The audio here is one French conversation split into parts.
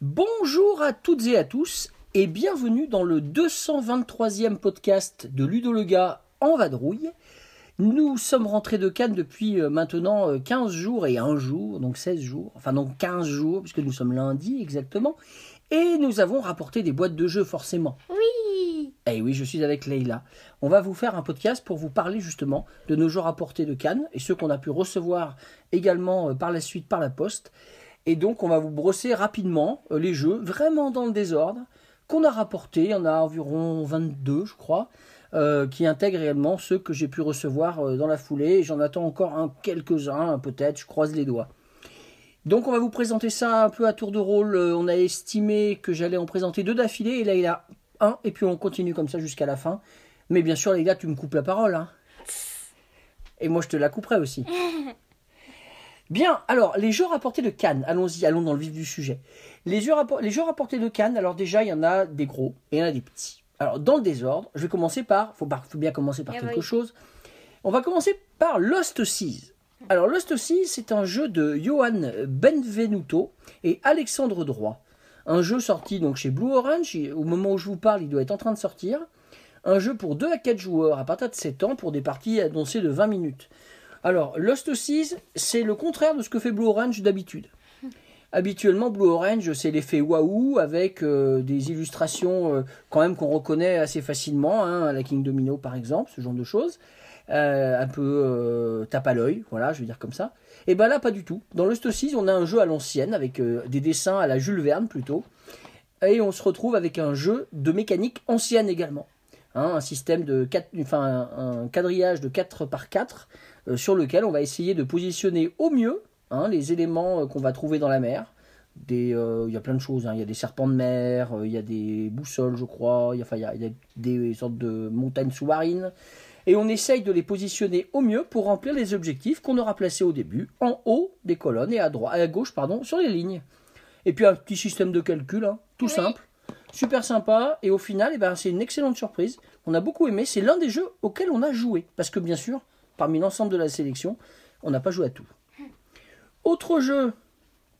Bonjour à toutes et à tous et bienvenue dans le 223e podcast de Ludo le gars en vadrouille. Nous sommes rentrés de Cannes depuis euh, maintenant euh, 15 jours et un jour, donc 16 jours, enfin donc 15 jours puisque nous sommes lundi exactement, et nous avons rapporté des boîtes de jeux forcément. Oui Eh oui, je suis avec Leïla. On va vous faire un podcast pour vous parler justement de nos jeux rapportés de Cannes et ceux qu'on a pu recevoir également euh, par la suite par la poste. Et donc on va vous brosser rapidement euh, les jeux, vraiment dans le désordre, qu'on a rapportés. Il y en a environ 22, je crois, euh, qui intègrent réellement ceux que j'ai pu recevoir euh, dans la foulée. J'en attends encore un, quelques-uns, peut-être, je croise les doigts. Donc on va vous présenter ça un peu à tour de rôle. Euh, On a estimé que j'allais en présenter deux d'affilée, et là il y a un, et puis on continue comme ça jusqu'à la fin. Mais bien sûr les gars, tu me coupes la parole. Hein. Et moi je te la couperai aussi. Bien, alors les jeux rapportés de Cannes, allons-y, allons dans le vif du sujet. Les jeux, rappor- les jeux rapportés de Cannes, alors déjà il y en a des gros et il y en a des petits. Alors dans le désordre, je vais commencer par, par- faut bien commencer par Eh quelque oui. chose. On va commencer par Lost Seas. Alors Lost Seas, c'est un jeu de Johan Benvenuto et Alexandre Droit. Un jeu sorti donc chez Blue Orange, au moment où je vous parle, il doit être en train de sortir. Un jeu pour 2 à 4 joueurs à partir de 7 ans pour des parties annoncées de 20 minutes. Alors, Lost Seas, c'est le contraire de ce que fait Blue Orange d'habitude. Habituellement, Blue Orange, c'est l'effet waouh avec euh, des illustrations euh, quand même qu'on reconnaît assez facilement, hein, la King Domino par exemple, ce genre de choses. Euh, un peu tape à l'œil, voilà, je vais dire comme ça. Et ben là, pas du tout. Dans Lost on a un jeu à l'ancienne avec des dessins à la Jules Verne plutôt. Et on se retrouve avec un jeu de mécanique ancienne également. Hein, un système de quatre, enfin un, quadrillage de 4 par 4 euh, sur lequel on va essayer de positionner au mieux hein, les éléments qu'on va trouver dans la mer. Des, euh, Il y a plein de choses, hein. il y a des serpents de mer, euh, il y a des boussoles je crois, il y a, enfin, il y a- il y a des sortes de montagnes sous-marines. Et on essaye de les positionner au mieux pour remplir les objectifs qu'on aura placés au début, en haut des colonnes et à, droite, à gauche pardon, sur les lignes. Et puis un petit système de calcul, hein, tout Oui. simple, super sympa, et au final, eh ben, c'est une excellente surprise. On a beaucoup aimé, c'est l'un des jeux auxquels on a joué, parce que bien sûr, parmi l'ensemble de la sélection, on n'a pas joué à tout. Autre jeu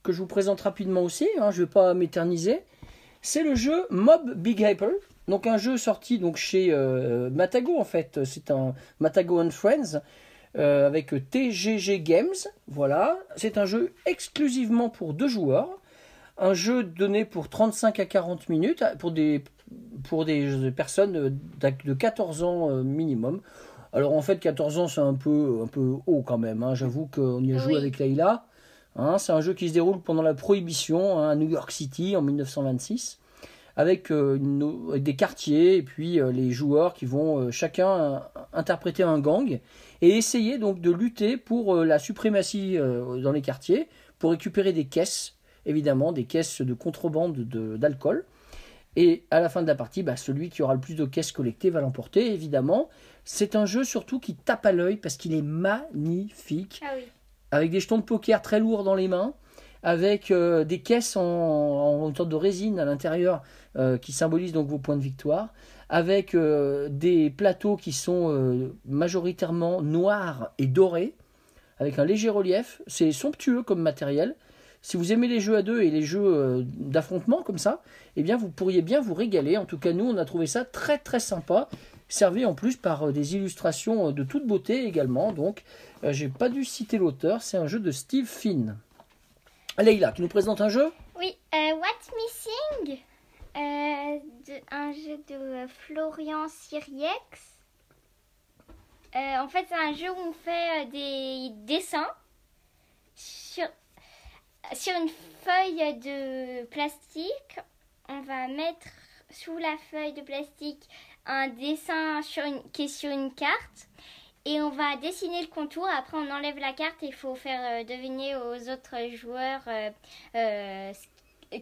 que je vous présente rapidement aussi, hein, je ne vais pas m'éterniser, c'est le jeu Mob Big Apple. Donc un jeu sorti donc chez euh, Matago en fait, c'est un Matago and Friends euh, avec TGG Games. Voilà, c'est un jeu exclusivement pour deux joueurs. Un jeu donné pour 35 à 40 minutes pour des, pour des personnes euh, de 14 ans euh, minimum. Alors en fait 14 ans c'est un peu, un peu haut quand même. hein. J'avoue qu'on y a joué Oui. avec Leïla. Hein, c'est un jeu qui se déroule pendant la Prohibition hein, à New York City en 1926 avec, euh, avec des quartiers et puis euh, les joueurs qui vont euh, chacun interpréter un gang et essayer donc de lutter pour la suprématie dans les quartiers pour récupérer des caisses évidemment des caisses de contrebande de- d'alcool. Et à la fin de la partie bah, celui qui aura le plus de caisses collectées va l'emporter évidemment. C'est un jeu surtout qui tape à l'œil parce qu'il est magnifique. Ah oui. Avec des jetons de poker très lourds dans les mains, avec euh, des caisses en, sorte de résine à l'intérieur euh, qui symbolisent donc vos points de victoire, avec euh, des plateaux qui sont majoritairement noirs et dorés, avec un léger relief. C'est somptueux comme matériel. Si vous aimez les jeux à deux et les jeux d'affrontement comme ça, eh bien vous pourriez bien vous régaler. En tout cas, nous, on a trouvé ça très très sympa, servi en plus par euh, des illustrations euh, de toute beauté également. Donc, euh, j'ai pas dû citer l'auteur, c'est un jeu de Steve Finn. Leïla, tu nous présentes un jeu? Oui, euh, What's Missing? Un jeu de Florian Siriex. En fait, c'est un jeu où on fait des dessins sur une feuille de plastique. On va mettre sous la feuille de plastique un dessin sur une, qui est sur une carte. Et on va dessiner le contour. Après, on enlève la carte et il faut faire euh, deviner aux autres joueurs euh, euh,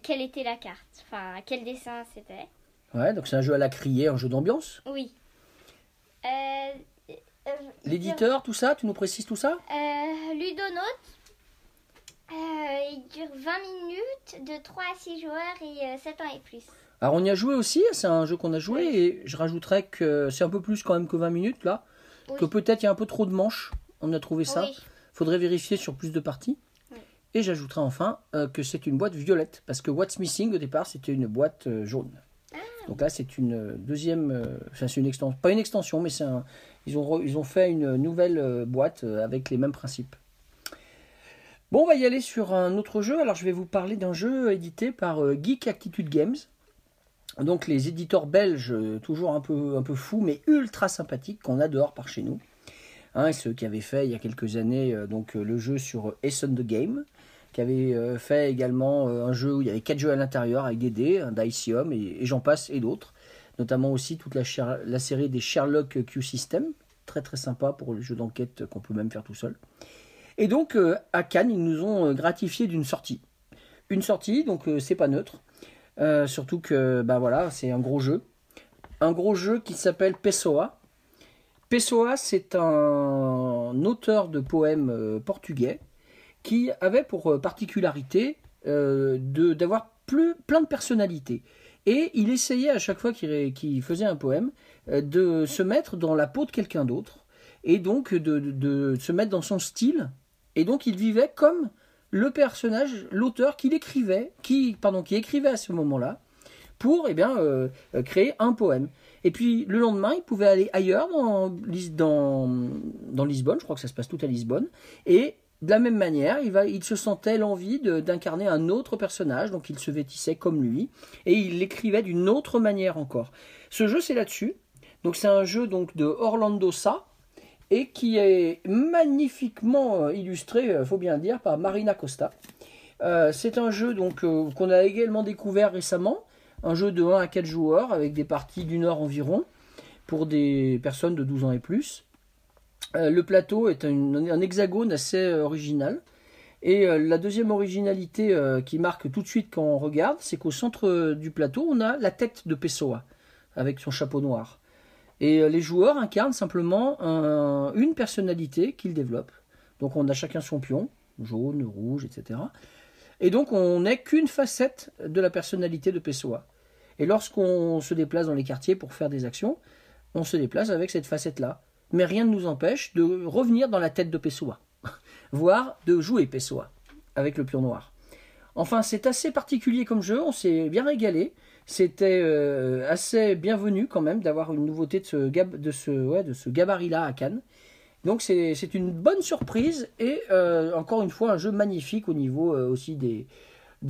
quelle était la carte. Enfin, quel dessin c'était. Ouais, donc c'est un jeu à la criée, un jeu d'ambiance? Oui. Euh, Euh, dure- L'éditeur, tout ça, tu nous précises tout ça? Euh, Ludonote. Euh, il dure 20 minutes de 3 à 6 joueurs et 7 ans et plus. Alors on y a joué aussi, c'est un jeu qu'on a joué et je rajouterais que c'est un peu plus quand même que 20 minutes là, Oui. que peut-être il y a un peu trop de manches, on a trouvé ça. Oui. Faudrait vérifier sur plus de parties. Oui. Et j'ajouterai enfin euh, que c'est une boîte violette, parce que What's Missing au départ c'était une boîte euh, jaune. Ah. Donc là c'est une euh, deuxième, euh, enfin c'est une extension, pas une extension, mais c'est un, ils ont re- ils ont fait une nouvelle boîte avec les mêmes principes. Bon, on va y aller sur un autre jeu. Alors je vais vous parler d'un jeu édité par Geek Attitude Games. Donc les éditeurs belges, euh, toujours un peu, un peu fous, mais ultra sympathiques, qu'on adore par chez nous. Hein, ceux qui avaient fait il y a quelques années euh, donc, euh, le jeu sur Essen the Game, qui avait fait également un jeu où il y avait quatre jeux à l'intérieur avec des dés, un et, j'en passe et d'autres. Notamment aussi toute la, la série des Sherlock Q System, très très sympa pour les jeux d'enquête qu'on peut même faire tout seul. Et donc à Cannes, ils nous ont gratifié d'une sortie. Une sortie, donc c'est pas neutre. Euh, surtout que bah voilà, c'est un gros jeu. Un gros jeu qui s'appelle Pessoa. Pessoa, c'est un auteur de poèmes euh, portugais qui avait pour euh, particularité euh, d'avoir plein de personnalités. Et il essayait à chaque fois qu'il faisait un poème de se mettre dans la peau de quelqu'un d'autre et donc de- de se mettre dans son style. Et donc il vivait comme le personnage, l'auteur qui, pardon, qui écrivait à ce moment-là, pour eh bien, euh, euh, créer un poème. Et puis le lendemain, il pouvait aller ailleurs dans, dans, Lisbonne, je crois que ça se passe tout à Lisbonne, et de la même manière, il, va, il se sentait l'envie d'incarner un autre personnage, donc il se vêtissait comme lui, et il l'écrivait d'une autre manière encore. Ce jeu, c'est là-dessus. Donc c'est un jeu donc de Orlando Sa, et qui est magnifiquement euh, illustré, euh, faut bien dire, par Marina Costa. Euh, c'est un jeu donc qu'on a également découvert récemment, un jeu de 1 à 4 joueurs avec des parties d'une heure environ pour des personnes de 12 ans et plus. Le plateau est un, hexagone assez original. Et la deuxième originalité qui marque tout de suite quand on regarde, c'est qu'au centre du plateau, on a la tête de Pessoa avec son chapeau noir. Et euh, les joueurs incarnent simplement un- une personnalité qu'ils développent. Donc on a chacun son pion, jaune, rouge, etc. Et donc on n'est qu'une facette de la personnalité de Pessoa. Et lorsqu'on se déplace dans les quartiers pour faire des actions, on se déplace avec cette facette-là. Mais rien ne nous empêche de revenir dans la tête de Pessoa, voire de jouer Pessoa avec le pion noir. Enfin, c'est assez particulier comme jeu, on s'est bien régalé. C'était euh, assez bienvenu quand même d'avoir une nouveauté de ce, gabarit-là à Cannes. Donc c'est une bonne surprise et euh, encore une fois un jeu magnifique au niveau euh, aussi des,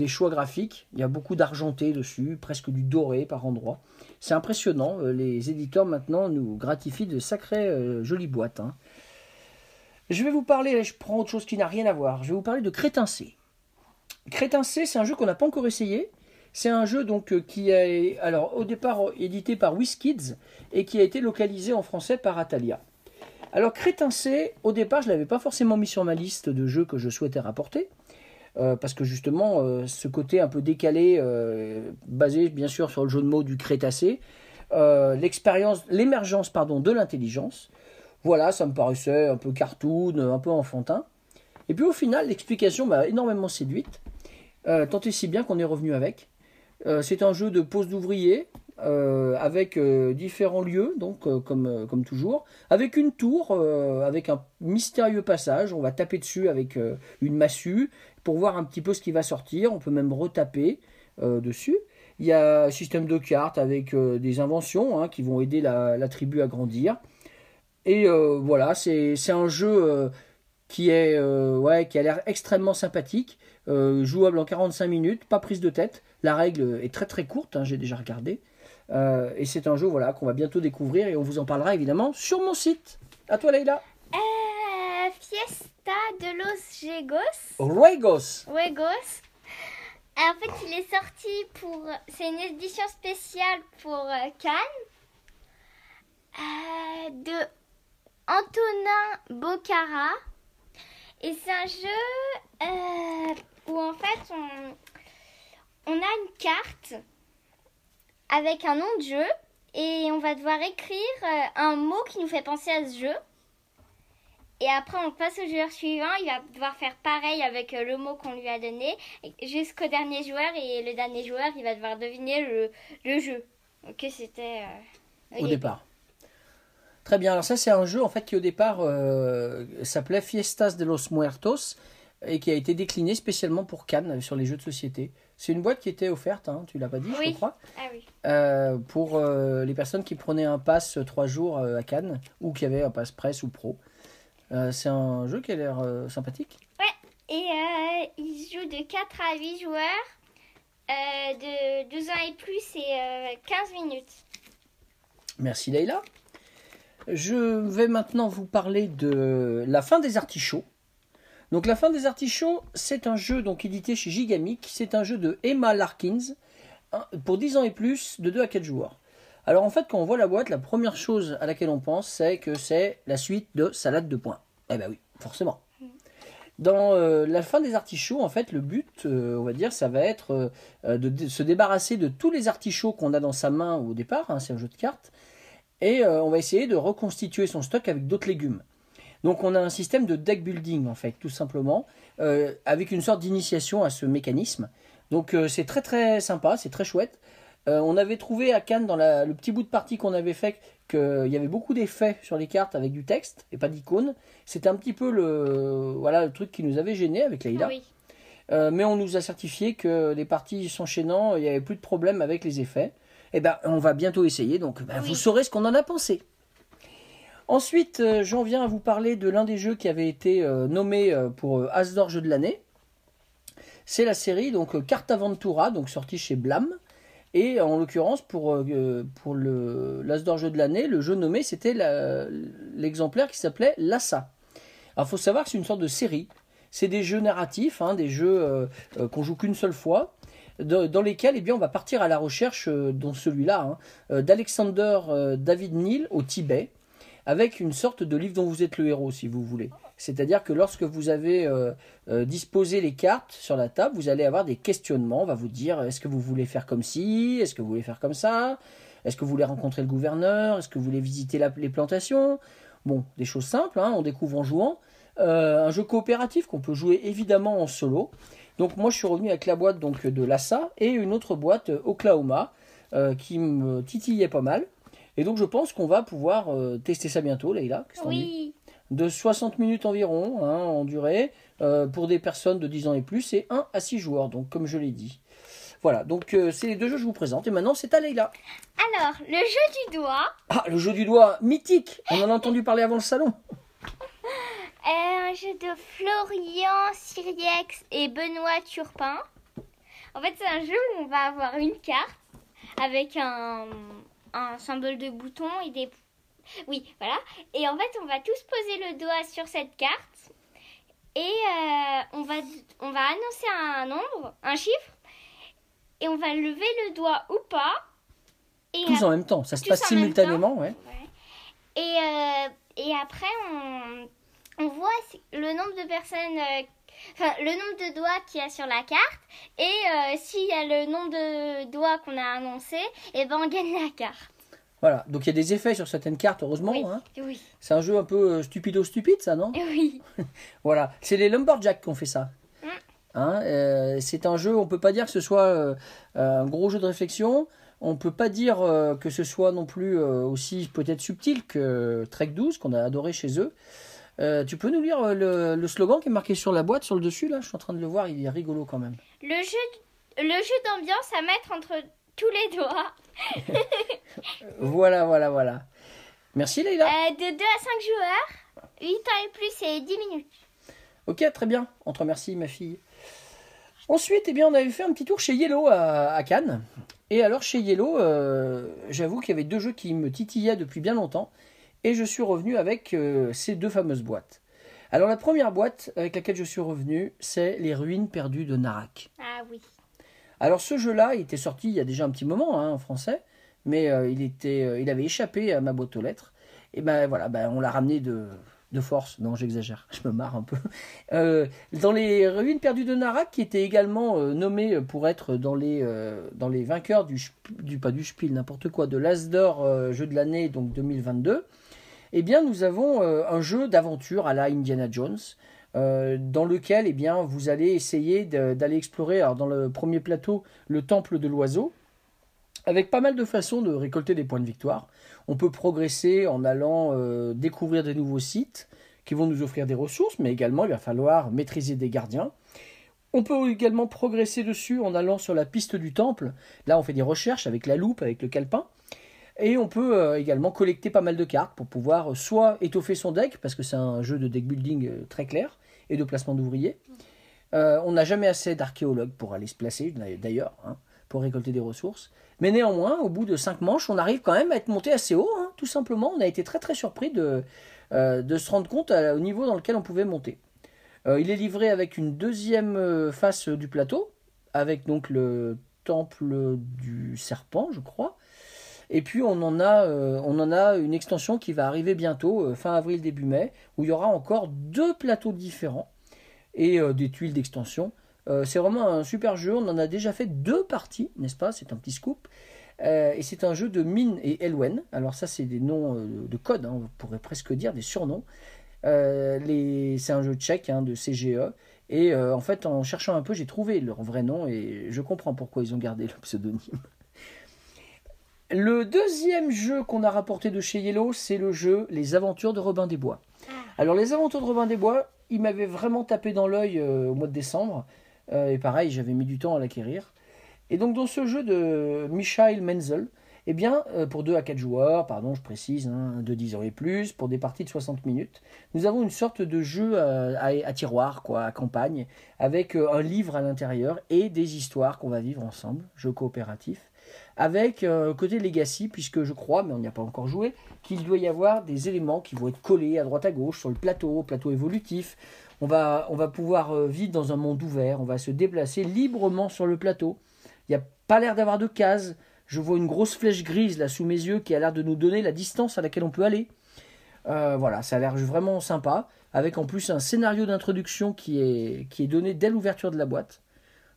choix graphiques. Il y a beaucoup d'argenté dessus, presque du doré par endroits. C'est impressionnant. Les éditeurs maintenant nous gratifient de sacrées jolies boîtes. hein. Je vais vous parler, là, je prends autre chose qui n'a rien à voir. Je vais vous parler de Crétincé. Crétincé, c'est un jeu qu'on n'a pas encore essayé. C'est un jeu donc euh, qui est alors au départ euh, édité par WizKids et qui a été localisé en français par Atalia. Alors Crétincé, au départ, je l'avais pas forcément mis sur ma liste de jeux que je souhaitais rapporter. euh, parce que justement, ce côté un peu décalé, basé bien sûr sur le jeu de mots du Crétacé, l'expérience, l'émergence pardon de l'intelligence. Voilà, ça me paraissait un peu cartoon, un peu enfantin. Et puis au final, l'explication m'a énormément séduite, tant et si bien qu'on est revenu avec. Euh, c'est un jeu de pose d'ouvrier euh, avec euh, différents lieux, donc comme, comme toujours, avec une tour, avec un mystérieux passage. On va taper dessus avec une massue pour voir un petit peu ce qui va sortir. On peut même retaper dessus. Il y a un système de cartes avec des inventions hein, qui vont aider la, tribu à grandir. Et voilà, c'est un jeu qui, est, ouais, qui a l'air extrêmement sympathique, jouable en 45 minutes, pas prise de tête. La règle est très très courte, hein, j'ai déjà regardé. Euh, et c'est un jeu voilà, qu'on va bientôt découvrir et on vous en parlera évidemment sur mon site. À toi Leïla. Euh, Fiesta de los Gegos. Ruegos. Wegos. En fait, il est sorti pour. C'est une édition spéciale pour euh, Cannes. euh, de Antonin Bocara. Et c'est un jeu euh, où en fait on, on a une carte avec un nom de jeu et on va devoir écrire euh, un mot qui nous fait penser à ce jeu. Et après, on passe au joueur suivant. Il va devoir faire pareil avec euh, le mot qu'on lui a donné jusqu'au dernier joueur. Et le dernier joueur, il va devoir deviner le, le jeu que c'était euh, au départ. Très bien. Alors ça, c'est un jeu en fait qui au départ euh, s'appelait Fiestas de los Muertos et qui a été décliné spécialement pour Cannes sur les jeux de société. C'est une boîte qui était offerte, hein, tu l'as pas dit, je crois, Ah oui. euh, pour euh, les personnes qui prenaient un pass trois jours euh, à Cannes ou qui avaient un pass presse ou pro. Euh, c'est un jeu qui a l'air euh, sympathique. Et euh, il joue de 4 à 8 joueurs. euh, de 12 ans et plus et euh, 15 minutes. Merci Leïla. Je vais maintenant vous parler de La fin des artichauts. Donc La fin des artichauts, c'est un jeu donc édité chez Gigamic. C'est un jeu de Emma Larkins pour 10 ans et plus, de 2 à 4 joueurs. Alors en fait, quand on voit la boîte, la première chose à laquelle on pense, c'est que c'est la suite de Salade de points. Eh ben oui, forcément. Dans euh, la fin des artichauts, en fait, le but, euh, on va dire, ça va être euh, de, se débarrasser de tous les artichauts qu'on a dans sa main au départ. hein, c'est un jeu de cartes. Et on va essayer de reconstituer son stock avec d'autres légumes. Donc on a un système de deck building, en fait, tout simplement, euh, avec une sorte d'initiation à ce mécanisme. Donc euh, c'est très très sympa, c'est très chouette. Euh, on avait trouvé à Cannes, dans la- le petit bout de partie qu'on avait fait, qu'il y avait beaucoup d'effets sur les cartes avec du texte et pas d'icônes. C'était un petit peu le, voilà, le truc qui nous avait gêné avec Leïla. Oui. Mais on nous a certifié que les parties s'enchaînant, il n'y avait plus de problème avec les effets. Eh ben, on va bientôt essayer, donc ben, Oui. vous saurez ce qu'on en a pensé. Ensuite, euh, j'en viens à vous parler de l'un des jeux qui avait été euh, nommé euh, pour As d'or jeu de l'année. C'est la série donc euh, Cartaventura, donc sortie chez Blam. Et en l'occurrence, pour, pour le l'As jeu de l'année, le jeu nommé, c'était la- l'exemplaire qui s'appelait Lassa. Alors, il faut savoir que c'est une sorte de série. C'est des jeux narratifs, hein, des jeux qu'on joue qu'une seule fois, dans, lesquels eh bien, on va partir à la recherche, dont celui-là, hein, d'Alexander David Neal au Tibet, avec une sorte de livre dont vous êtes le héros, si vous voulez. C'est-à-dire que lorsque vous avez euh, euh, disposé les cartes sur la table, vous allez avoir des questionnements. On va vous dire est-ce que vous voulez faire comme ci? Est-ce que vous voulez faire comme ça? Est-ce que vous voulez rencontrer le gouverneur? Est-ce que vous voulez visiter les plantations? Bon, des choses simples, hein, on découvre en jouant. Euh, un jeu coopératif qu'on peut jouer évidemment en solo. Donc moi je suis revenu avec la boîte donc de Lassa et une autre boîte Oklahoma qui me titillait pas mal. Et donc je pense qu'on va pouvoir euh, tester ça bientôt, Leïla. Oui. de 60 minutes environ hein, en durée euh, pour des personnes de 10 ans et plus et 1 à 6 joueurs, donc comme je l'ai dit. Voilà, donc euh, c'est les deux jeux que je vous présente et maintenant c'est à Leïla. Alors, le jeu du doigt Ah, le jeu du doigt mythique On en a entendu parler avant le salon. un jeu de Florian Siriex et Benoît Turpin. En fait, c'est un jeu où on va avoir une carte avec un, un symbole de bouton et des... Oui, voilà. Et en fait, on va tous poser le doigt sur cette carte et euh, on, va, on va annoncer un nombre, un chiffre, et on va lever le doigt ou pas. Et Tous en même temps, ça se Tous passe simultanément, ouais. Ouais. Et, euh, et après, on, on voit le nombre de personnes, euh, enfin, le nombre de doigts qu'il y a sur la carte. Et euh, s'il y a le nombre de doigts qu'on a annoncé, et ben on gagne la carte. Voilà, donc il y a des effets sur certaines cartes, heureusement. oui, hein. oui, C'est un jeu un peu euh, stupido-stupide, ça, non? Oui. Voilà, c'est les Lumberjacks qui ont fait ça. Mm. Hein, euh, c'est un jeu, on peut pas dire que ce soit euh, un gros jeu de réflexion. On peut pas dire euh, que ce soit non plus aussi peut-être subtil que Trek 12 qu'on a adoré chez eux. Euh, tu peux nous lire euh, le, le slogan qui est marqué sur la boîte, sur le dessus là? Je suis en train de le voir, il est rigolo quand même. Le jeu, le jeu d'ambiance à mettre entre tous les doigts. Voilà, voilà, voilà. Merci Leïla. Euh, de 2 à 5 joueurs, 8 ans et plus et 10 minutes. Ok, très bien. On te remercie, ma fille. Ensuite, eh bien, on avait fait un petit tour chez Yellow à, à Cannes. Et alors, chez Yellow, euh, j'avoue qu'il y avait deux jeux qui me titillaient depuis bien longtemps. Et je suis revenu avec euh, ces deux fameuses boîtes. Alors, la première boîte avec laquelle je suis revenu, c'est Les Ruines perdues de Narak. Ah oui. Alors, ce jeu-là, il était sorti il y a déjà un petit moment hein, en français. Mais euh, il, était, euh, il avait échappé à ma boîte aux lettres. Et ben voilà, ben, on l'a ramené de, de force. Non, j'exagère, je me marre un peu. Euh, dans les ruines perdues de Narak, qui était également euh, nommé pour être dans les, euh, dans les vainqueurs du, du pas du Spiel, n'importe quoi, de l'Asdor jeu de l'année, donc 2022. Eh nous avons euh, un jeu d'aventure à la Indiana Jones, euh, dans lequel, eh bien, vous allez essayer d'aller explorer, dans le premier plateau, le temple de l'oiseau, avec pas mal de façons de récolter des points de victoire. On peut progresser en allant euh, découvrir des nouveaux sites qui vont nous offrir des ressources, mais également il va falloir maîtriser des gardiens. On peut également progresser dessus en allant sur la piste du temple. Là, on fait des recherches avec la loupe, avec le calepin. Et on peut euh, également collecter pas mal de cartes pour pouvoir euh, soit étoffer son deck, parce que c'est un jeu de deck building euh, très clair, et de placement d'ouvriers. On n'a jamais assez d'archéologues pour aller se placer, d'ailleurs, hein, pour récolter des ressources. Mais néanmoins, au bout de cinq manches, on arrive quand même à être monté assez haut, hein, tout simplement. On a été très très surpris de, de se rendre compte au niveau dans lequel on pouvait monter. Il est livré avec une deuxième face du plateau, avec donc le temple du serpent, je crois. Et puis on en a, euh, on en a une extension qui va arriver bientôt, euh, fin avril, début mai, où il y aura encore deux plateaux différents et euh, des tuiles d'extension. C'est vraiment un super jeu, on en a déjà fait deux parties, n'est-ce pas? C'est un petit scoop. Et c'est un jeu de Mine et Elwen. Alors ça c'est des noms de code, hein, on pourrait presque dire des surnoms. Les... C'est un jeu tchèque hein, de CGE. Et en fait, en cherchant un peu, j'ai trouvé leur vrai nom et je comprends pourquoi ils ont gardé le pseudonyme. Le deuxième jeu qu'on a rapporté de chez Yellow, c'est le jeu Les Aventures de Robin des Bois. Alors, Les Aventures de Robin des Bois, il m'avait vraiment tapé dans l'œil euh, au mois de décembre. Euh, et pareil, j'avais mis du temps à l'acquérir. Et donc, dans ce jeu de Michael Menzel, eh bien, euh, pour 2 à 4 joueurs, pardon, je précise, hein, de 10 heures et plus, pour des parties de 60 minutes, nous avons une sorte de jeu à, à tiroir, quoi, à campagne, avec un livre à l'intérieur et des histoires qu'on va vivre ensemble, jeu coopératif, avec euh, côté legacy, puisque je crois, mais on n'y a pas encore joué, qu'il doit y avoir des éléments qui vont être collés à droite à gauche sur le plateau, plateau évolutif. On va, on va pouvoir euh, vivre dans un monde ouvert, on va se déplacer librement sur le plateau. Il n'y a pas l'air d'avoir de cases. Je vois une grosse flèche grise là sous mes yeux qui a l'air de nous donner la distance à laquelle on peut aller. Euh, voilà, ça a l'air vraiment sympa, avec en plus un scénario d'introduction qui est, qui est donné dès l'ouverture de la boîte.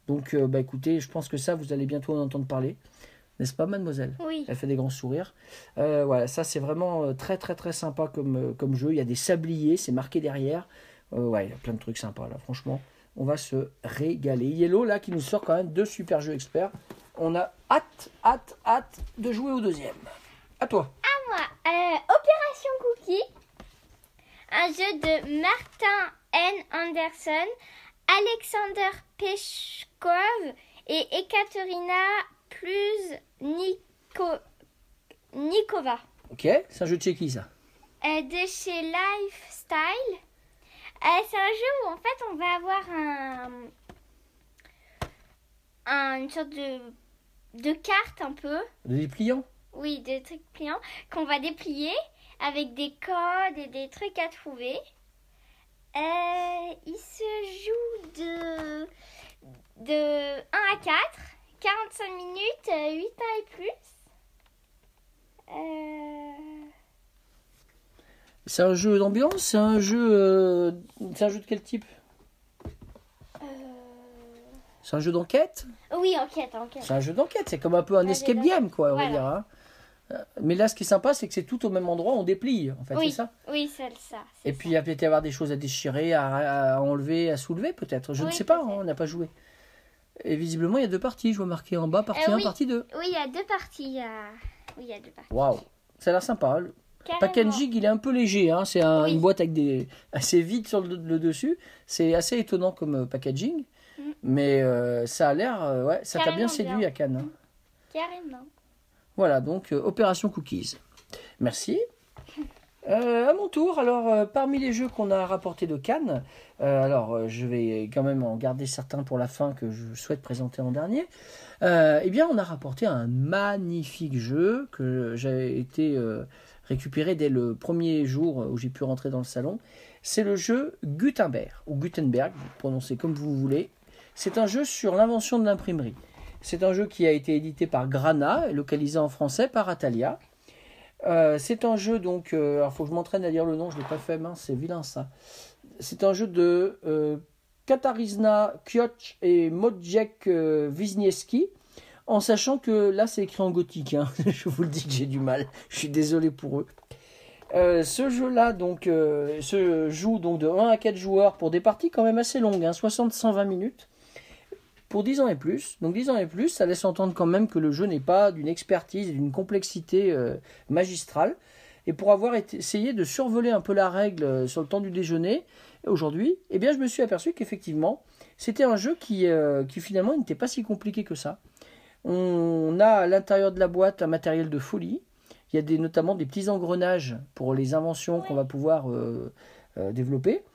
Donc, euh, bah écoutez, je pense que ça, vous allez bientôt en entendre parler. N'est-ce pas, mademoiselle? Oui. Elle fait des grands sourires. Euh, voilà, ça c'est vraiment euh, très très très sympa comme, euh, comme jeu. Il y a des sabliers, c'est marqué derrière. Euh, ouais, il y a plein de trucs sympas là, franchement. On va se régaler. Yellow là qui nous sort quand même deux super jeux experts. On a hâte, hâte, hâte de jouer au deuxième. À toi. Moi, euh, Opération Cookie, un jeu de Martin N. Anderson, Alexander Peshkov et Ekaterina plus Niko- Nikova. Ok, c'est un jeu de chez qui ça? Euh, de chez Lifestyle. Euh, c'est un jeu où en fait on va avoir un, un- une sorte de, de carte un peu. De dépliant Oui, des trucs pliants qu'on va déplier avec des codes et des trucs à trouver. Euh, il se joue de, de 1 à 4, 45 minutes, euh, 8 ans et plus. Euh, C'est un jeu d'ambiance C'est un jeu. euh, C'est un jeu de quel type? Euh, C'est un jeu d'enquête? Oui, enquête, enquête. C'est un jeu d'enquête, c'est comme un peu un escape game, quoi, on va dire. hein. Euh, Mais là, ce qui est sympa, c'est que c'est tout au même endroit, on déplie, en fait, Oui. c'est ça? Oui, c'est ça. Et puis, il y a peut-être y avoir des choses à déchirer, à, à enlever, à soulever, peut-être. Je ne sais pas, hein, on n'a pas joué. Et visiblement, il y a deux parties, je vois marqué en bas, partie Euh, 1, oui. partie 2. ça. Oui, il y a deux parties. Oui, il y a deux parties. Waouh, ça a l'air sympa. Le Carrément. packaging, il est un peu léger, hein. c'est un- Oui. une boîte avec des assez vide sur le, le dessus. C'est assez étonnant comme euh, packaging. Mm. Mais euh, ça a l'air, euh, ouais, ça t'a bien Carrément séduit bien. à Cannes. hein. Carrément. Voilà, donc euh, Opération Cookies. Merci. Euh, à mon tour, alors euh, parmi les jeux qu'on a rapportés de Cannes, euh, alors euh, je vais quand même en garder certains pour la fin que je souhaite présenter en dernier. Eh bien, on a rapporté un magnifique jeu que j'ai été récupéré dès le premier jour où j'ai pu rentrer dans le salon. C'est le jeu Gutenberg ou Gutenberg, vous prononcez comme vous voulez. C'est un jeu sur l'invention de l'imprimerie. C'est un jeu qui a été édité par Grana, localisé en français par Atalia. Euh, c'est un jeu donc, euh, alors faut que je m'entraîne à dire le nom, je l'ai pas fait, mince, c'est vilain ça. C'est un jeu de euh, Katarzyna Kioch et Modjek euh, Wisniewski, en sachant que là c'est écrit en gothique. hein. je vous le dis que j'ai du mal. Je suis désolé pour eux. Euh, ce jeu-là donc se joue donc de 1 à 4 joueurs pour des parties quand même assez longues, hein, 60-120 minutes, pour 10 ans et plus. Donc 10 ans et plus, ça laisse entendre quand même que le jeu n'est pas d'une expertise et d'une complexité euh, magistrale. Et pour avoir été- essayé de survoler un peu la règle euh, sur le temps du déjeuner, aujourd'hui, eh bien je me suis aperçu qu'effectivement, c'était un jeu qui, euh, qui finalement n'était pas si compliqué que ça. On a à l'intérieur de la boîte un matériel de folie. Il y a des, notamment des petits engrenages pour les inventions qu'on va pouvoir euh, développer.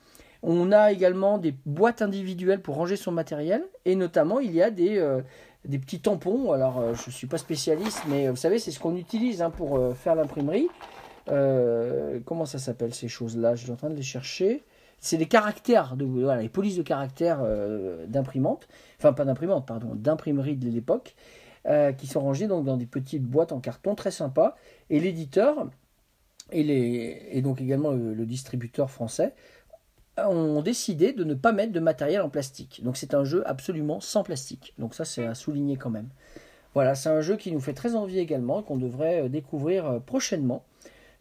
On a également des boîtes individuelles pour ranger son matériel. Et notamment, il y a des, euh, petits tampons. Alors, euh, je ne suis pas spécialiste, mais vous savez, c'est ce qu'on utilise hein, pour euh, faire l'imprimerie. Comment ça s'appelle ces choses-là? Je suis en train de les chercher. C'est des caractères, de, les polices de caractères d'imprimante. Enfin, pas d'imprimante, pardon, d'imprimerie de l'époque. qui sont rangés donc dans des petites boîtes en carton très sympas. Et l'éditeur et, donc également le, le distributeur français ont décidé de ne pas mettre de matériel en plastique. Donc c'est un jeu absolument sans plastique. Donc ça c'est à souligner quand même. Voilà, c'est un jeu qui nous fait très envie également, qu'on devrait euh, découvrir euh, prochainement.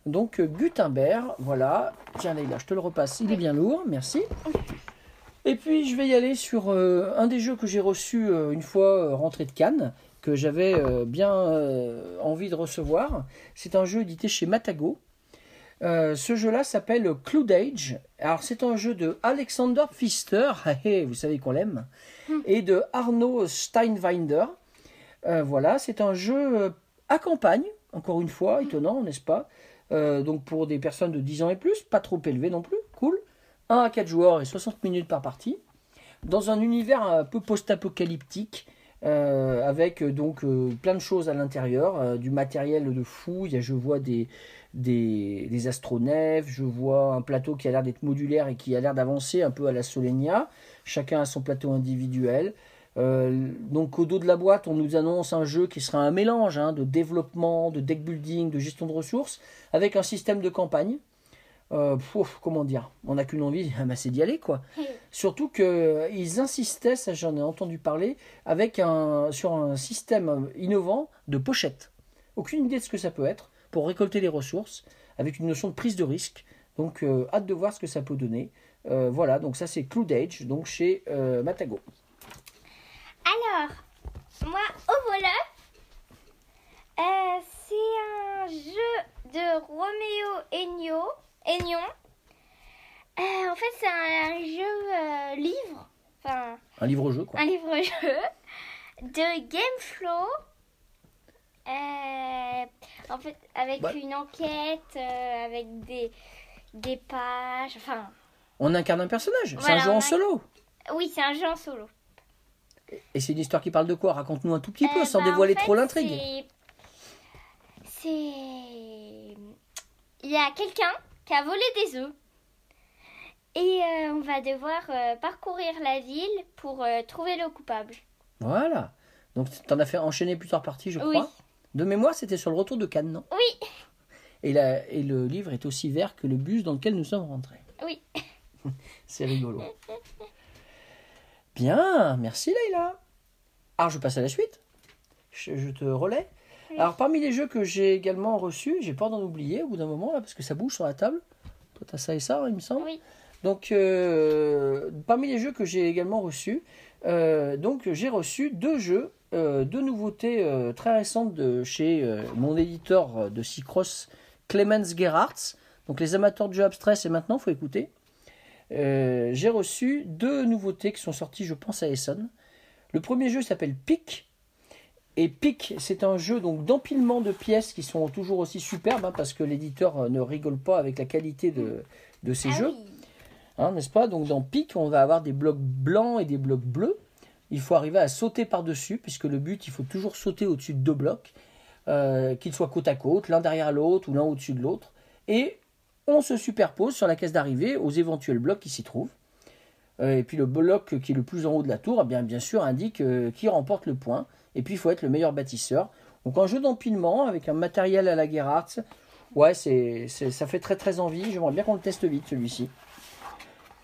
Donc euh, Gutenberg, voilà. Tiens Leïla, je te le repasse, il est bien lourd, merci. Et puis je vais y aller sur un des jeux que j'ai reçu une fois rentré de Cannes, que j'avais bien envie de recevoir. C'est un jeu édité chez Matago. Euh, ce jeu-là s'appelle Cloudage. Alors c'est un jeu de Alexander Pfister, vous savez qu'on l'aime, et de Arno Steinwinder. Euh, voilà, c'est un jeu euh, à campagne, encore une fois, étonnant, n'est-ce pas? Euh, Donc pour des personnes de 10 ans et plus, pas trop élevé non plus, cool. 1 à 4 joueurs et 60 minutes par partie. Dans un univers un peu post-apocalyptique, avec donc plein de choses à l'intérieur, du matériel de fou. Il y a, je vois des, des, des astronefs, je vois un plateau qui a l'air d'être modulaire et qui a l'air d'avancer un peu à la Solenia. Chacun a son plateau individuel. Euh, donc au dos de la boîte, on nous annonce un jeu qui sera un mélange hein, de développement, de deck building, de gestion de ressources, avec un système de campagne. Euh, comment dire? On n'a qu'une envie, ah bah, c'est d'y aller quoi. Surtout qu'ils insistaient, ça j'en ai entendu parler, avec un, sur un système innovant de pochette. Aucune idée de ce que ça peut être pour récolter les ressources, avec une notion de prise de risque. Donc euh, hâte de voir ce que ça peut donner. Euh, voilà, donc ça c'est Cloudage, donc chez euh, Matago. Alors, moi, au voleur, euh, c'est un jeu de Roméo. Aignon. Euh, en fait, c'est un, un jeu livre, enfin, Un livre-jeu quoi. un livre-jeu de Gameflow. Euh, en fait, avec Bah. une enquête, euh, avec des, des pages, enfin, On incarne un personnage, c'est un jeu en a- solo. oui, c'est un jeu en solo. Et c'est une histoire qui parle de quoi? Raconte-nous un tout petit peu Euh, sans bah, en dévoiler fait, trop l'intrigue. c'est-. Il y a quelqu'un qui a volé des œufs. Et euh, on va devoir euh, parcourir la ville pour trouver le coupable. Voilà. Donc t'en as fait enchaîner plusieurs parties, je crois. De mémoire, c'était sur le retour de Cannes, non? Oui, et, la- et le livre est aussi vert que le bus dans lequel nous sommes rentrés. oui. C'est rigolo. Bien, merci Leïla. Alors je passe à la suite. Je, je te relais. Alors parmi les jeux que j'ai également reçus, j'ai peur d'en oublier au bout d'un moment là parce que ça bouge sur la table. Toi t'as ça et ça, il me semble. Oui. Donc euh, parmi les jeux que j'ai également reçus, euh, donc j'ai reçu deux jeux, euh, deux nouveautés euh, très récentes de chez euh, mon éditeur de Cycross, Clemens Gerhardt. Donc les amateurs de jeux abstraits, c'est maintenant, faut écouter. J'ai reçu deux nouveautés qui sont sorties, je pense, à Essonne. Le premier jeu s'appelle Pic. Et Pic, c'est un jeu donc d'empilement de pièces qui sont toujours aussi superbes, hein, parce que l'éditeur ne rigole pas avec la qualité de, de ces Ah jeux. Hein, n'est-ce pas? Donc dans Pic, on va avoir des blocs blancs et des blocs bleus. Il faut arriver à sauter par-dessus, puisque le but, il faut toujours sauter au-dessus de deux blocs, euh, qu'ils soient côte à côte, l'un derrière l'autre ou l'un au-dessus de l'autre. Et on se superpose sur la caisse d'arrivée aux éventuels blocs qui s'y trouvent. Euh, et puis le bloc qui est le plus en haut de la tour, eh bien, sûr, indique euh, qui remporte le point. Et puis il faut être le meilleur bâtisseur. Donc un jeu d'empilement avec un matériel à la Gerhardt. Ouais, c'est- ça fait très très envie. J'aimerais bien qu'on le teste vite celui-ci.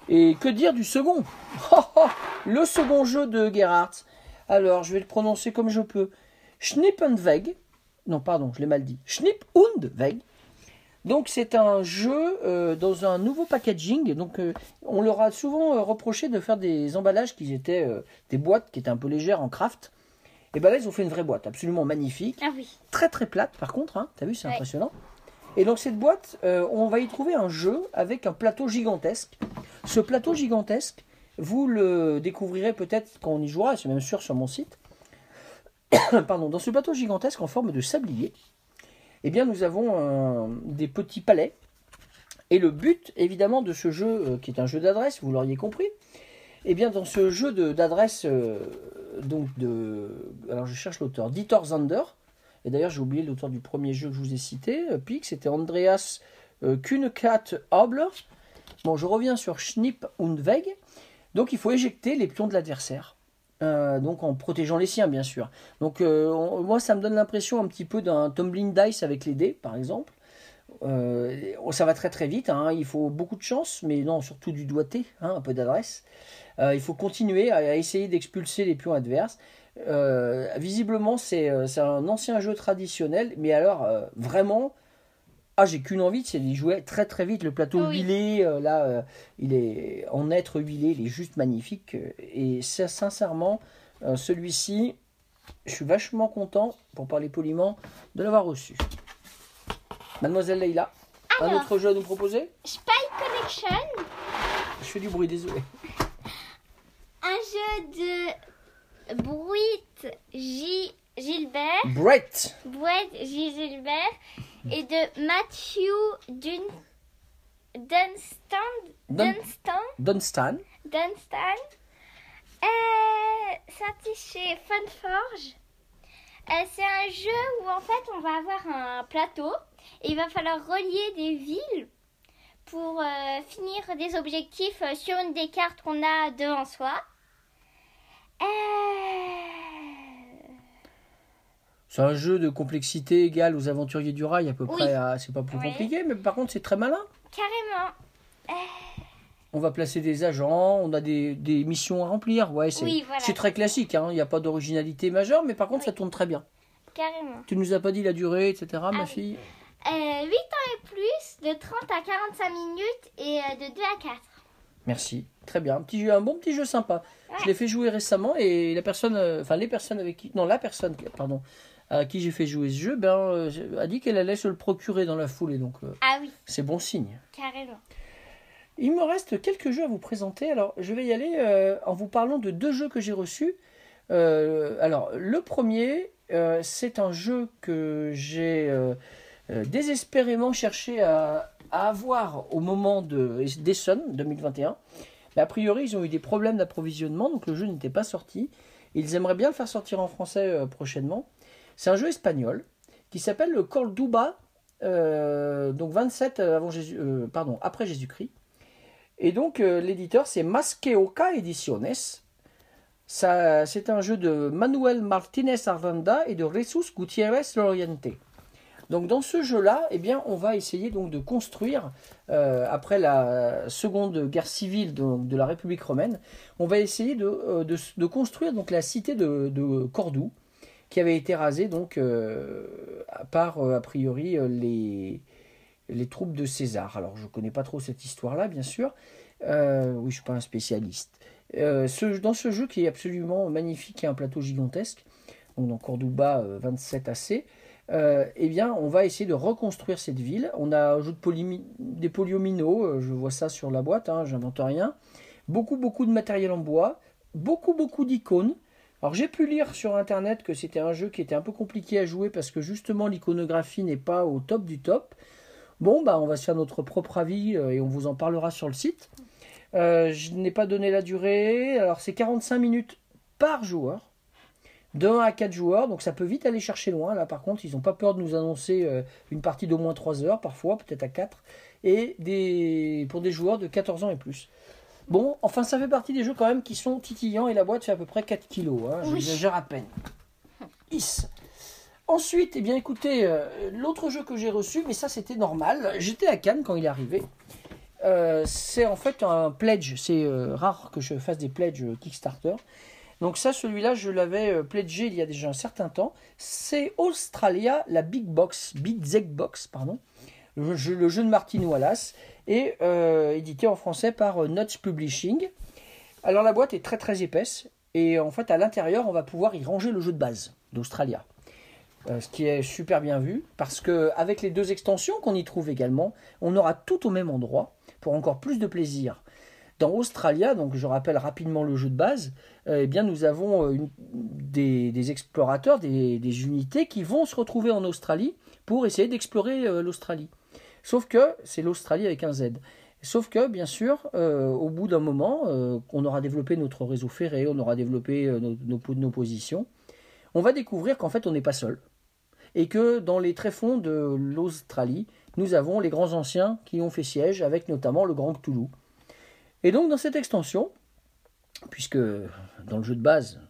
Et que dire du second Oh, oh, Le second jeu de Gerhardt. Alors, je vais le prononcer comme je peux. Schnipp und Weg. Non, pardon, je l'ai mal dit. Schnipp und Weg. Donc c'est un jeu euh, dans un nouveau packaging. Donc euh, on leur a souvent euh, reproché de faire des emballages qui étaient des boîtes qui étaient un peu légères en craft. Et ben là ils ont fait une vraie boîte absolument magnifique, Ah oui. très très plate par contre. Hein, T'as vu c'est Ouais. impressionnant. Et donc cette boîte, euh, on va y trouver un jeu avec un plateau gigantesque. Ce plateau gigantesque, vous le découvrirez peut-être quand on y jouera, c'est même sûr sur mon site. Pardon, dans ce plateau gigantesque en forme de sablier, eh bien nous avons des petits palais. Et le but, évidemment, de ce jeu, euh, qui est un jeu d'adresse, vous l'auriez compris, eh bien dans ce jeu d'adresse, euh, donc de, alors je cherche l'auteur, Dieter Zander. Et d'ailleurs, j'ai oublié l'auteur du premier jeu que je vous ai cité, euh, Pic, c'était Andreas euh, Kuhnekat Habler. Bon, je reviens sur Schnipp und Weg. Donc, il faut éjecter les pions de l'adversaire. Euh, donc, en protégeant les siens, bien sûr. Donc, euh, moi, ça me donne l'impression un petit peu d'un tumbling dice avec les dés, par exemple. Euh, ça va très très vite, hein. il faut beaucoup de chance, mais non, surtout du doigté, hein, un peu d'adresse. Il faut continuer à essayer d'expulser les pions adverses. Euh, visiblement, c'est euh, c'est un ancien jeu traditionnel, mais alors euh, vraiment, ah, j'ai qu'une envie, c'est d'y jouer très très vite. Le plateau Oui. huilé, euh, là, il est en être huilé, il est juste magnifique. Et sincèrement, celui-ci, je suis vachement content, pour parler poliment, de l'avoir reçu. Mademoiselle Leïla, un Alors. autre jeu à nous proposer? Spy Connection, Je fais du bruit, désolé. un jeu de Bruit J. Gilbert, Brett J. Gilbert et de Matthew Dun... Dunstan. Dun- Dunstan. Dunstan. Dunstan. Euh, sorti chez Funforge. Euh, c'est un jeu où en fait on va avoir un plateau et il va falloir relier des villes pour euh, finir des objectifs sur une des cartes qu'on a devant soi. C'est un jeu de complexité égale aux aventuriers du rail, à peu Oui. près. à- C'est pas plus Oui. compliqué, mais par contre, c'est très malin. carrément. On va placer des agents, on a des, des missions à remplir. Ouais, c'est Oui, voilà. c'est très classique, hein. il n'y a pas d'originalité majeure, mais par contre, ça tourne très bien. Carrément. Tu nous as pas dit la durée, etc., ma oui. fille Euh, 8 ans et plus, de 30 à 45 minutes et euh, de 2 à 4. Merci, très bien. Un, petit jeu, un bon petit jeu sympa. Je l'ai fait jouer récemment et la personne, euh, enfin les personnes avec qui, non la personne, pardon, à qui j'ai fait jouer ce jeu, ben, euh, a dit qu'elle allait se le procurer dans la foulée, donc euh, Ah oui, c'est bon signe. carrément. Il me reste quelques jeux à vous présenter. Alors, je vais y aller euh, en vous parlant de deux jeux que j'ai reçus. Euh, alors, le premier, euh, c'est un jeu que j'ai désespérément cherché à, à avoir au moment de d'Essen 2021. Mais a priori, ils ont eu des problèmes d'approvisionnement, donc le jeu n'était pas sorti. Ils aimeraient bien le faire sortir en français prochainement. C'est un jeu espagnol qui s'appelle le Corduba, euh, donc 27 avant Jésus, euh, pardon, après Jésus-Christ. Et donc euh, l'éditeur c'est Masqueoka Ediciones. C'est un jeu de Manuel Martinez Arvanda et de Jesus Gutiérrez Loriente. Donc dans ce jeu-là, eh bien, on va essayer donc de construire après la seconde guerre civile de, de la République romaine, on va essayer de, de, de construire donc la cité de Cordoue qui avait été rasée donc euh, par euh, a priori euh, les les troupes de César. Alors, je ne connais pas trop cette histoire-là, bien sûr. Oui, je ne suis pas un spécialiste. Dans ce jeu qui est absolument magnifique et un plateau gigantesque, donc dans Corduba euh, 27 AC, eh bien, on va essayer de reconstruire cette ville. On a jeu de polymi- des polyomino, euh, je vois ça sur la boîte, hein, j'invente rien. Beaucoup, beaucoup de matériel en bois, beaucoup, beaucoup d'icônes. Alors j'ai pu lire sur internet que c'était un jeu qui était un peu compliqué à jouer parce que justement l'iconographie n'est pas au top du top. Bon, bah, on va se faire notre propre avis euh, et on vous en parlera sur le site. Euh, je n'ai pas donné la durée. Alors, c'est 45 minutes par joueur. De 1 à 4 joueurs. Donc, ça peut vite aller chercher loin. Là, par contre, ils n'ont pas peur de nous annoncer euh, une partie d'au moins 3 heures, parfois, peut-être à 4. Et pour des joueurs de 14 ans et plus. Bon, enfin, ça fait partie des jeux quand même qui sont titillants et la boîte fait à peu près 4 kilos. Hein, Oui. J'exagère à peine. Is. Ensuite, eh bien écoutez, euh, l'autre jeu que j'ai reçu, mais ça c'était normal, j'étais à Cannes quand il est arrivé. Euh, c'est en fait un pledge, c'est euh, rare que je fasse des pledges Kickstarter. Donc ça, celui-là, je l'avais pledgé il y a déjà un certain temps. C'est Australia, la Big Box, Big Zeg Box, pardon. le jeu, le jeu de Martin Wallace, et euh, édité en français par euh, Nuts Publishing. Alors la boîte est très très épaisse, et en fait à l'intérieur on va pouvoir y ranger le jeu de base d'Australia. Euh, ce qui est super bien vu, parce que avec les deux extensions qu'on y trouve également, on aura tout au même endroit pour encore plus de plaisir. Dans Australia, donc je rappelle rapidement le jeu de base, eh bien nous avons des, explorateurs, des, unités qui vont se retrouver en Australie pour essayer d'explorer l'Australie. Sauf que c'est l'Australie avec un Z. Sauf que, bien sûr, euh, au bout d'un moment, euh, on aura développé notre réseau ferré, on aura développé euh, nos, nos, nos positions, on va découvrir qu'en fait on n'est pas seul. Et que dans les tréfonds de l'Australie, nous avons les grands anciens qui ont fait siège, avec notamment le grand Cthulhu. Et donc dans cette extension, puisque dans le jeu de base,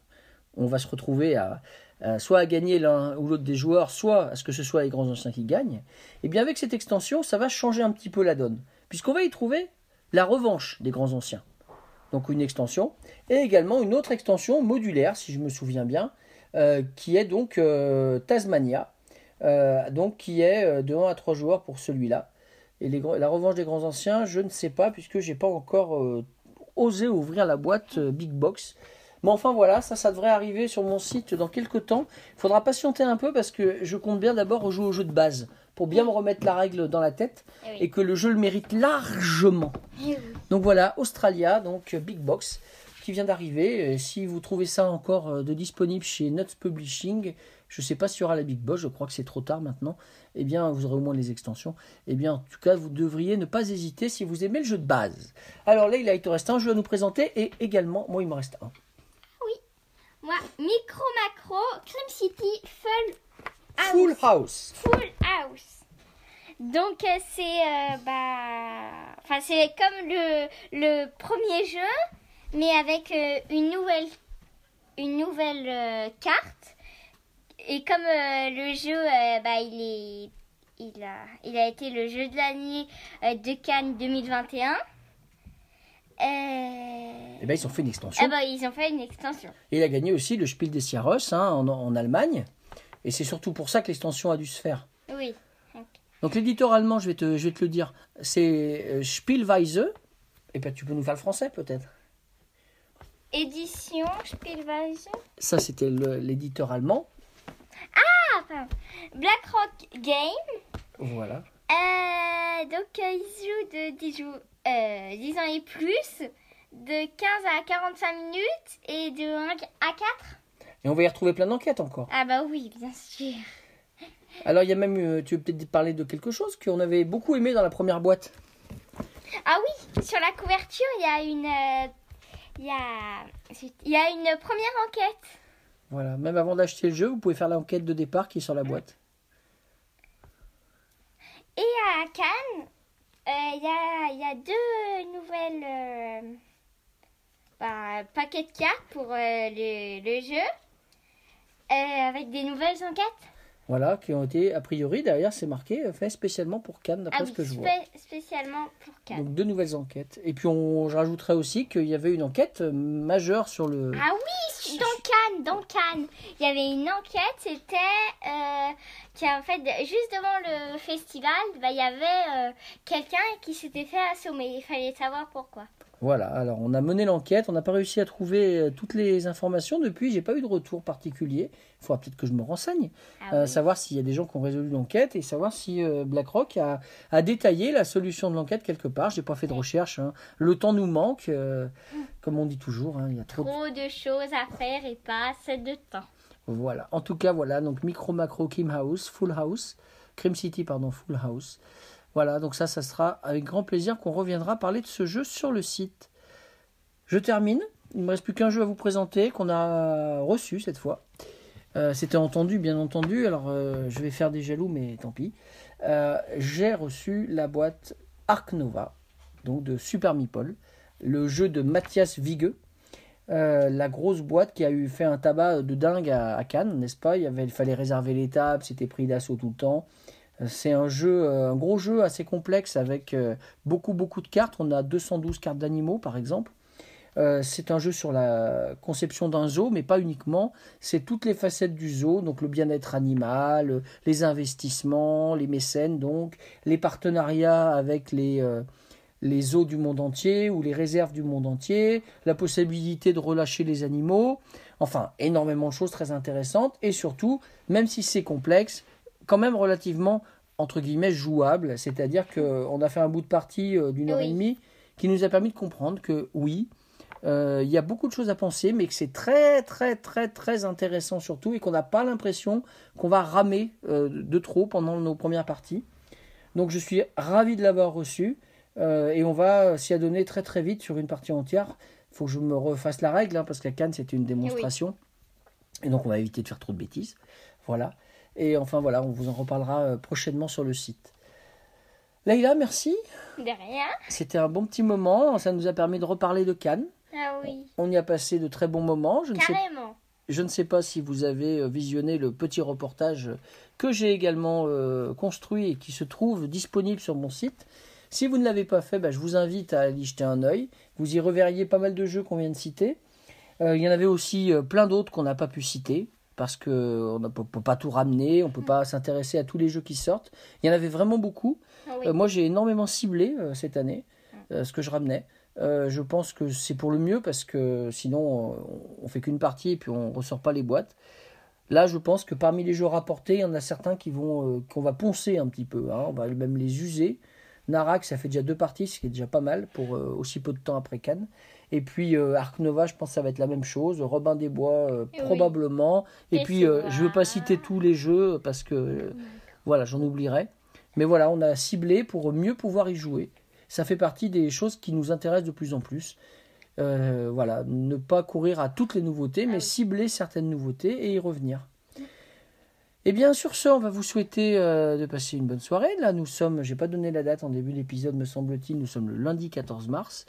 on va se retrouver à, à soit à gagner l'un ou l'autre des joueurs, soit à ce que ce soit les grands anciens qui gagnent, et bien avec cette extension, ça va changer un petit peu la donne, puisqu'on va y trouver la revanche des grands anciens. Donc une extension, et également une autre extension modulaire, si je me souviens bien, euh, qui est donc euh, Tasmania, euh, donc qui est euh, de 1 à 3 joueurs pour celui-là. Et la revanche des grands anciens, je ne sais pas, puisque j'ai pas encore euh, osé ouvrir la boîte euh, Big Box. Mais enfin voilà, ça, ça devrait arriver sur mon site dans quelques temps. Il faudra patienter un peu parce que je compte bien d'abord jouer au jeu de base pour bien me remettre la règle dans la tête Eh oui. et que le jeu le mérite largement. Eh oui. Donc voilà, Australia, donc Big Box, qui vient d'arriver. Si vous trouvez ça encore euh, de disponible chez Nuts Publishing, je ne sais pas s'il y aura la Big Box, je crois que c'est trop tard maintenant. Eh bien, vous aurez au moins les extensions. Eh bien, en tout cas, vous devriez ne pas hésiter si vous aimez le jeu de base. Alors là, il te reste un jeu à nous présenter et également, moi, il me reste un. Moi, Micro Macro, Cream City, Full House. Full House. Full House. Donc euh, c'est euh, bah, enfin c'est comme le le premier jeu, mais avec euh, une nouvelle une nouvelle euh, carte. Et comme le jeu, bah il est il a il a été le jeu de l'année de Cannes 2021. Euh... Eh bien, ils ont fait une extension. Ah bah ils ont fait une extension. Et il a gagné aussi le Spiel des Jahres hein, en, en Allemagne. Et c'est surtout pour ça que l'extension a dû se faire. Oui. Donc l'éditeur allemand, je vais te, je vais te le dire, c'est euh, Spielweise. Et ben, tu peux nous faire le français peut-être. Édition Spielweise. Ça, c'était l'éditeur allemand. Ah, pardon. BlackRock Game. Voilà. Euh, donc, euh, ils jouent de 10, jou- euh, 10 ans et plus, de 15 à 45 minutes et de 1 à 4. Et on va y retrouver plein d'enquêtes encore. Ah bah oui, bien sûr. Alors, il y a même, euh, tu veux peut-être parler de quelque chose qu'on avait beaucoup aimé dans la première boîte? Ah oui, sur la couverture, il y a une... euh, Il y, a, il y a une première enquête. Voilà. Même avant d'acheter le jeu, vous pouvez faire l'enquête de départ qui est sur la boîte. Et à Cannes, il y, a, il y a deux nouvelles euh, bah, paquets de cartes pour euh, le, le jeu, euh, avec des nouvelles enquêtes. Voilà, qui ont été, a priori, derrière, c'est marqué, euh, fait spécialement pour Cannes, d'après Ah ce que je vois. spé- spécialement pour Cannes. Donc deux nouvelles enquêtes. Et puis on, je rajouterais aussi qu'il y avait une enquête euh, majeure sur le. Ah oui, dans Cannes, dans Cannes, il y avait une enquête, c'était euh, qui en fait juste devant le festival, bah, il y avait euh, quelqu'un qui s'était fait assommer. Il fallait savoir pourquoi. Voilà, alors on a mené l'enquête, on n'a pas réussi à trouver euh, toutes les informations depuis, j'ai pas eu de retour particulier. Il faudra peut-être que je me renseigne, Ah euh, oui. savoir s'il y a des gens qui ont résolu l'enquête et savoir si euh, BlackRock a, a détaillé la solution de l'enquête quelque part. J'ai pas fait de recherche, hein. le temps nous manque, euh, comme on dit toujours, hein, il y a trop de... Trop de choses à faire et pas assez de temps. Voilà, en tout cas voilà, donc Micro Macro Kim House, Full House, Cream City pardon, Full House. Voilà, donc ça, ça sera avec grand plaisir qu'on reviendra parler de ce jeu sur le site. Je termine. Il ne me reste plus qu'un jeu à vous présenter qu'on a reçu cette fois. Euh, C'était entendu, bien entendu. Alors, euh, je vais faire des jaloux, mais tant pis. Euh, J'ai reçu la boîte Arc Nova, donc de Super Meeple, le jeu de Mathias Vigueux. La grosse boîte qui a eu fait un tabac de dingue à, Cannes, n'est-ce pas? Il, il fallait réserver les tables, c'était pris d'assaut tout le temps. C'est un jeu, euh, un gros jeu assez complexe avec euh, beaucoup beaucoup de cartes. On a 212 cartes d'animaux par exemple. Euh, c'est un jeu sur la conception d'un zoo, mais pas uniquement. C'est toutes les facettes du zoo, donc le bien-être animal, les investissements, les mécènes, donc les partenariats avec les, les zoos du monde entier ou les réserves du monde entier, la possibilité de relâcher les animaux. Enfin, énormément de choses très intéressantes et surtout, même si c'est complexe, quand même relativement entre guillemets jouable, c'est-à-dire qu'on a fait un bout de partie euh, d'une heure Oui. et demie qui nous a permis de comprendre que oui, euh, il y a beaucoup de choses à penser, mais que c'est très très très très intéressant surtout et qu'on n'a pas l'impression qu'on va ramer euh, de trop pendant nos premières parties. Donc je suis ravi de l'avoir reçu euh, et on va s'y adonner très très vite sur une partie entière. Il faut que je me refasse la règle hein, parce qu'à Cannes c'était une démonstration et donc on va éviter de faire trop de bêtises. Voilà. Et enfin voilà, on vous en reparlera euh, prochainement sur le site. Leïla, merci. De rien. C'était un bon petit moment. Ça nous a permis de reparler de Cannes. Ah oui, On y a passé de très bons moments. Je ne sais, carrément. je ne sais pas si vous avez euh, visionné le petit reportage que j'ai également euh, construit et qui se trouve disponible sur mon site. Si vous ne l'avez pas fait, bah, je vous invite à aller y jeter un œil. Vous y reverriez pas mal de jeux qu'on vient de citer. Euh, il y en avait aussi euh, plein d'autres qu'on n'a pas pu citer parce qu'on ne peut peut pas tout ramener, on ne peut pas s'intéresser à tous les jeux qui sortent. Il y en avait vraiment beaucoup. Ah oui. Euh, moi, j'ai énormément ciblé euh, cette année euh, ce que je ramenais. Je pense que c'est pour le mieux parce que sinon, on fait qu'une partie et puis on ressort pas les boîtes. Là, je pense que parmi les jeux rapportés, il y en a certains qui vont, qu'on va poncer un petit peu. hein. On va même les user. Narak, ça fait déjà deux parties, ce qui est déjà pas mal pour euh, aussi peu de temps après Cannes. Et puis euh, Arc Nova, je pense que ça va être la même chose. Robin des Bois, euh, oui. probablement. Et Et puis, euh, je veux pas citer tous les jeux parce que voilà, j'en oublierai. Mais voilà, on a ciblé pour mieux pouvoir y jouer. Ça fait partie des choses qui nous intéressent de plus en plus. Voilà, ne pas courir à toutes les nouveautés, mais oui. cibler certaines nouveautés et y revenir. Et bien sur ce, on va vous souhaiter euh, de passer une bonne soirée. Là, nous sommes, j'ai pas donné la date en début d'épisode, me semble-t-il, nous sommes le lundi 14 mars.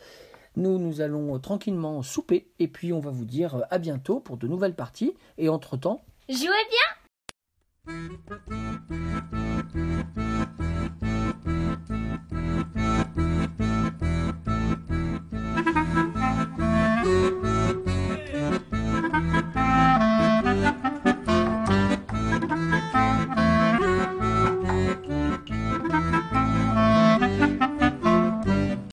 Nous, nous allons euh, tranquillement souper et puis on va vous dire euh, à bientôt pour de nouvelles parties. Et entre-temps, jouez bien